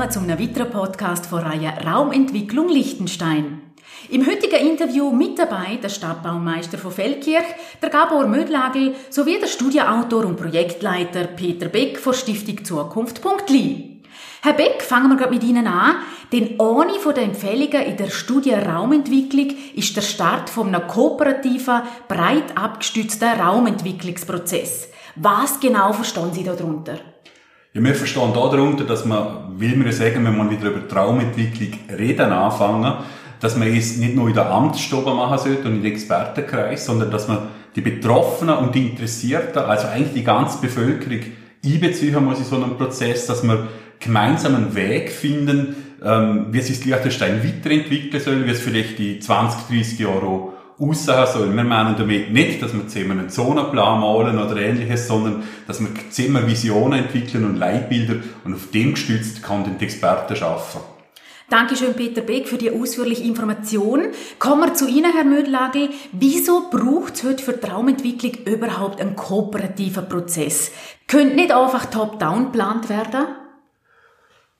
Willkommen zum weiteren Podcast von Reihe Raumentwicklung Liechtenstein. Im heutigen Interview mit dabei der Stadtbaumeister von Feldkirch, der Gabor Mödlagel sowie der Studienautor und Projektleiter Peter Beck von Stiftung Zukunft.li. Herr Beck, fangen wir gerade mit Ihnen an, denn ohne von den Empfehlungen in der Studie Raumentwicklung ist der Start von einem kooperativen, breit abgestützten Raumentwicklungsprozess. Was genau verstehen Sie darunter? Ja, wir verstehen darunter, dass man, will man sagen, wenn man wieder über Traumentwicklung reden anfangen, dass man es nicht nur in der Amtsstube machen sollte und in den Expertenkreis, sondern dass man die Betroffenen und die Interessierten, also eigentlich die ganze Bevölkerung einbeziehen muss in so einem Prozess, dass man gemeinsam einen Weg finden, ähm, wie sich Liechtenstein weiterentwickeln soll, wie es vielleicht in 20, 30 Jahren aussehen soll. Wir meinen damit nicht, dass wir zusammen einen Zonenplan malen oder ähnliches, sondern dass wir zusammen Visionen entwickeln und Leitbilder und auf dem gestützt kann den Experten schaffen. Dankeschön, Peter Beck, für die ausführliche Information. Kommen wir zu Ihnen, Herr Mödlagel. Wieso braucht es heute für Traumentwicklung überhaupt einen kooperativen Prozess? Könnte nicht einfach top-down geplant werden?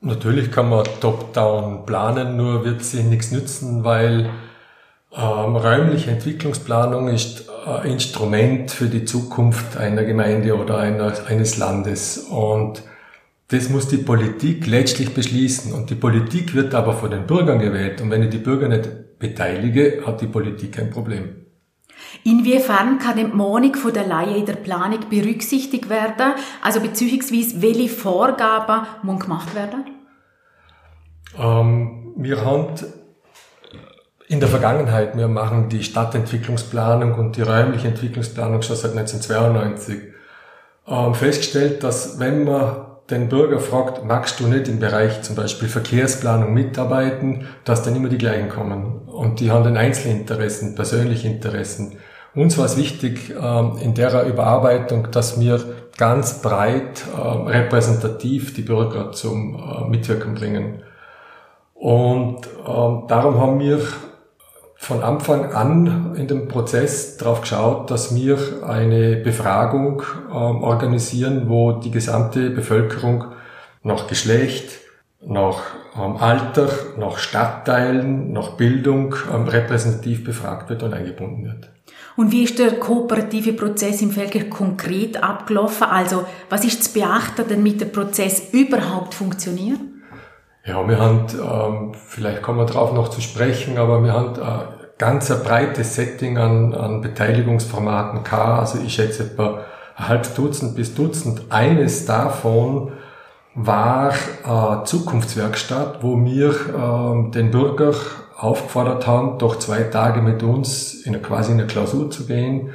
Natürlich kann man top-down planen, nur wird sie nichts nützen, weil ähm, räumliche Entwicklungsplanung ist ein äh, Instrument für die Zukunft einer Gemeinde oder einer, eines Landes. Und das muss die Politik letztlich beschließen. Und die Politik wird aber von den Bürgern gewählt. Und wenn ich die Bürger nicht beteilige, hat die Politik ein Problem. Inwiefern kann die Monik von der Laie in der Planung berücksichtigt werden? Also beziehungsweise welche Vorgaben muss gemacht werden? Ähm, wir haben in der Vergangenheit, wir machen die Stadtentwicklungsplanung und die räumliche Entwicklungsplanung schon seit 1992, ähm, festgestellt, dass wenn man den Bürger fragt, magst du nicht im Bereich zum Beispiel Verkehrsplanung mitarbeiten, dass dann immer die gleichen kommen. Und die haben dann Einzelinteressen, persönliche Interessen. Uns war es wichtig ähm, in der Überarbeitung, dass wir ganz breit ähm, repräsentativ die Bürger zum äh, Mitwirken bringen. Und ähm, darum haben wir von Anfang an in dem Prozess darauf geschaut, dass wir eine Befragung ähm, organisieren, wo die gesamte Bevölkerung nach Geschlecht, nach ähm, Alter, nach Stadtteilen, nach Bildung ähm, repräsentativ befragt wird und eingebunden wird. Und wie ist der kooperative Prozess im Felger konkret abgelaufen? Also was ist zu beachten, damit der Prozess überhaupt funktioniert? Ja, wir haben, ähm, vielleicht kommen wir darauf noch zu sprechen, aber wir haben äh, ganz ein breites Setting an, an Beteiligungsformaten gehabt. Also ich schätze etwa ein halb Dutzend bis Dutzend. Eines davon war äh, Zukunftswerkstatt, wo wir äh, den Bürger aufgefordert haben, doch zwei Tage mit uns in quasi in eine Klausur zu gehen.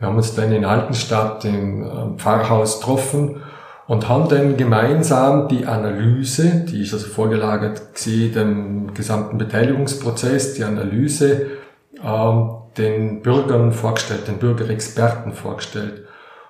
Wir haben uns dann in Altenstadt im äh, Pfarrhaus getroffen und haben dann gemeinsam die Analyse, die ist also vorgelagert gesehen, dem gesamten Beteiligungsprozess, die Analyse ähm, den Bürgern vorgestellt, den Bürgerexperten vorgestellt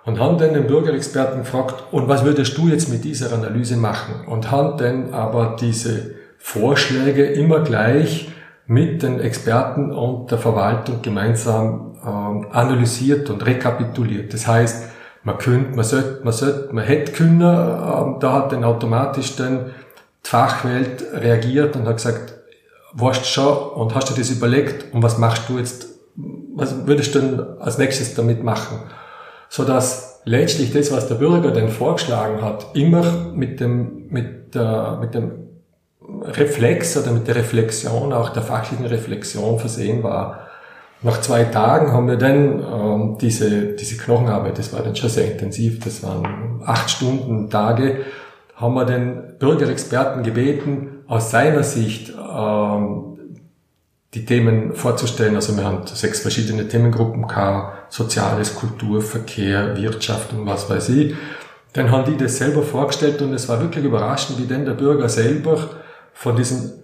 und haben dann den Bürgerexperten gefragt, und was würdest du jetzt mit dieser Analyse machen? Und haben dann aber diese Vorschläge immer gleich mit den Experten und der Verwaltung gemeinsam ähm, analysiert und rekapituliert. Das heißt, man könnte, man sollte, man sollte, man hätte können, ähm, da hat dann automatisch dann die Fachwelt reagiert und hat gesagt, weißt schon und hast du das überlegt und was machst du jetzt, was würdest du denn als nächstes damit machen? So dass letztlich das, was der Bürger denn vorgeschlagen hat, immer mit dem, mit der, mit dem Reflex oder mit der Reflexion, auch der fachlichen Reflexion versehen war. Nach zwei Tagen haben wir dann ähm, diese, diese Knochenarbeit, das war dann schon sehr intensiv, das waren acht Stunden Tage, haben wir den Bürgerexperten gebeten, aus seiner Sicht ähm, die Themen vorzustellen. Also wir haben sechs verschiedene Themengruppen gehabt, Soziales, Kultur, Verkehr, Wirtschaft und was weiß ich. Dann haben die das selber vorgestellt und es war wirklich überraschend, wie denn der Bürger selber von diesen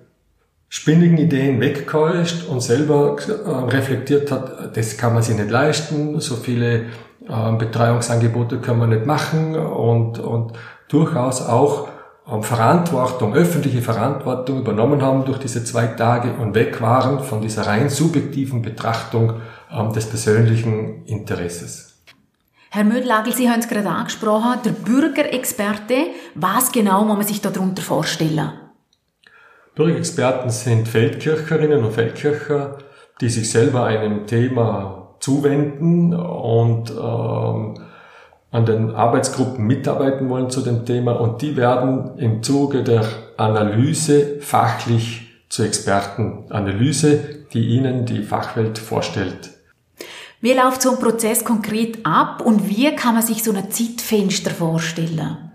spinnigen Ideen weggetäuscht und selber äh, reflektiert hat, das kann man sich nicht leisten, so viele äh, Betreuungsangebote können wir nicht machen und, und durchaus auch ähm, Verantwortung, öffentliche Verantwortung übernommen haben durch diese zwei Tage und weg waren von dieser rein subjektiven Betrachtung ähm, des persönlichen Interesses. Herr Mödlagel, Sie haben es gerade angesprochen, der Bürgerexperte. Was genau muss man sich darunter vorstellen? Bürgerexperten sind Feldkircherinnen und Feldkircher, die sich selber einem Thema zuwenden und ähm, an den Arbeitsgruppen mitarbeiten wollen zu dem Thema und die werden im Zuge der Analyse fachlich zu Experten. Analyse, die ihnen die Fachwelt vorstellt. Wie läuft so ein Prozess konkret ab und wie kann man sich so ein Zeitfenster vorstellen?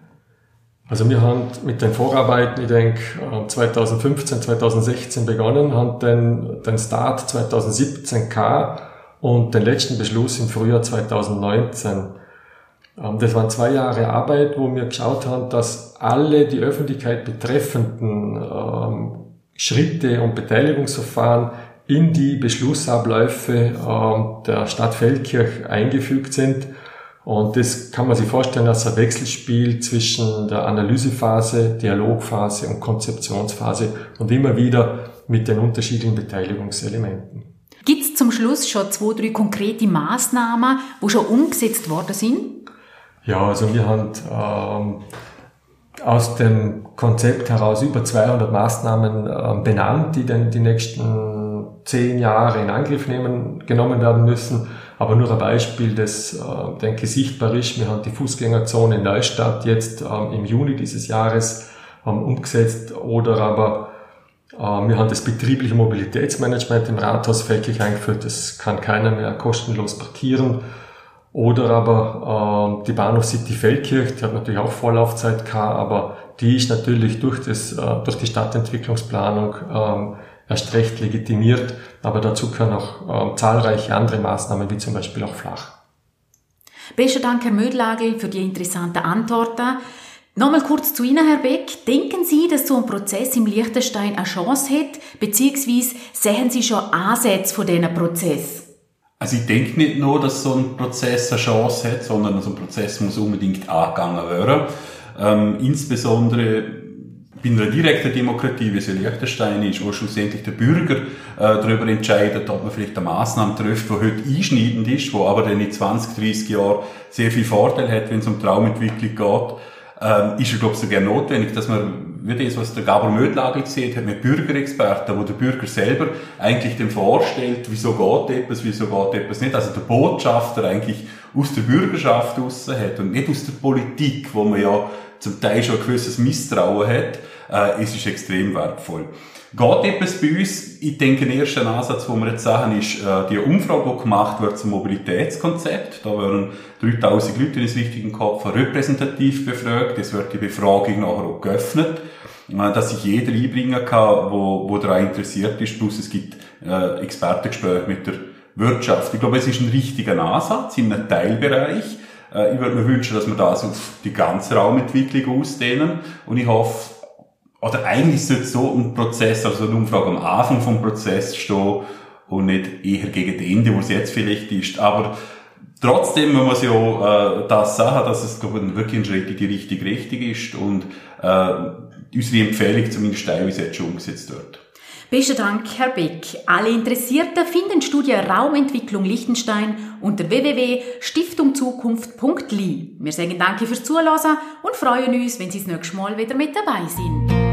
Also wir haben mit den Vorarbeiten, ich denke, 2015, 2016 begonnen, haben den, den Start 2017 gehabt und den letzten Beschluss im Frühjahr 2019. Ähm, das waren zwei Jahre Arbeit, wo wir geschaut haben, dass alle die Öffentlichkeit betreffenden ähm, Schritte und Beteiligungsverfahren in die Beschlussabläufe äh, der Stadt Feldkirch eingefügt sind. Und das kann man sich vorstellen als ein Wechselspiel zwischen der Analysephase, Dialogphase und Konzeptionsphase und immer wieder mit den unterschiedlichen Beteiligungselementen. Gibt es zum Schluss schon zwei, drei konkrete Maßnahmen, wo schon umgesetzt worden sind? Ja, also wir haben ähm, aus dem Konzept heraus über 200 Maßnahmen äh, benannt, die dann die nächsten zehn Jahre in Angriff nehmen, genommen werden müssen. Aber nur ein Beispiel, das, äh, denke ich, sichtbar ist. Wir haben die Fußgängerzone in Neustadt jetzt ähm, im Juni dieses Jahres ähm, umgesetzt oder aber äh, wir haben das betriebliche Mobilitätsmanagement im Rathaus fällig eingeführt. Das kann keiner mehr kostenlos parkieren. Oder aber äh, die Bahnhof City Feldkirch, die hat natürlich auch Vorlaufzeit gehabt, aber die ist natürlich durch, das, äh, durch die Stadtentwicklungsplanung ähm, erst recht legitimiert, aber dazu können auch äh, zahlreiche andere Maßnahmen, wie zum Beispiel auch flach. Besten Dank, Herr Mödlagel, für die interessanten Antworten. Nochmal kurz zu Ihnen, Herr Beck. Denken Sie, dass so ein Prozess im Liechtenstein eine Chance hat, beziehungsweise sehen Sie schon Ansätze von diesem Prozess? Also ich denke nicht nur, dass so ein Prozess eine Chance hat, sondern so ein Prozess muss unbedingt angegangen werden. Ähm, insbesondere bei einer direkten Demokratie, wie sie Liechtenstein ist, wo schlussendlich der Bürger äh, darüber entscheidet, ob man vielleicht eine Maßnahme trifft, die heute einschneidend ist, wo aber dann in 20, 30 Jahren sehr viel Vorteil hat, wenn es um Traumentwicklung geht, ähm, ist es, glaube ich, sogar notwendig, dass man, wie das, was der Gabor Mödlagel sieht, hat mit Bürgerexperten, wo der Bürger selber eigentlich dem vorstellt, wieso geht etwas, wieso geht etwas nicht. Also der Botschafter eigentlich aus der Bürgerschaft raus hat und nicht aus der Politik, wo man ja zum Teil schon ein gewisses Misstrauen hat, äh, es ist extrem wertvoll. Geht etwas bei uns? Ich denke, der erste Ansatz, den wir jetzt sagen, ist äh, die Umfrage, die gemacht wird zum Mobilitätskonzept. Da werden 3000 Leute, in richtig im Kopf repräsentativ befragt. Es wird die Befragung nachher auch geöffnet, äh, dass sich jeder einbringen kann, wo, wo daran interessiert ist. Plus es gibt äh, Expertengespräche mit der Wirtschaft. Ich glaube, es ist ein richtiger Ansatz in einem Teilbereich. Äh, ich würde mir wünschen, dass wir das auf die ganze Raumentwicklung ausdehnen. Und ich hoffe, oder eigentlich sollte so ein Prozess, also eine Umfrage am Anfang vom Prozess stehen und nicht eher gegen das Ende, wo es jetzt vielleicht ist. Aber trotzdem man muss ja äh, das sagen, dass es glaube ich, wirklich ein Schritt in die richtige Richtung ist und äh, unsere Empfehlung zumindest teilweise jetzt schon umgesetzt wird. Besten Dank, Herr Beck. Alle Interessierten finden Studie Raumentwicklung Liechtenstein unter www.stiftungzukunft.li. Wir sagen Danke fürs Zuhören und freuen uns, wenn Sie das nächste Mal wieder mit dabei sind.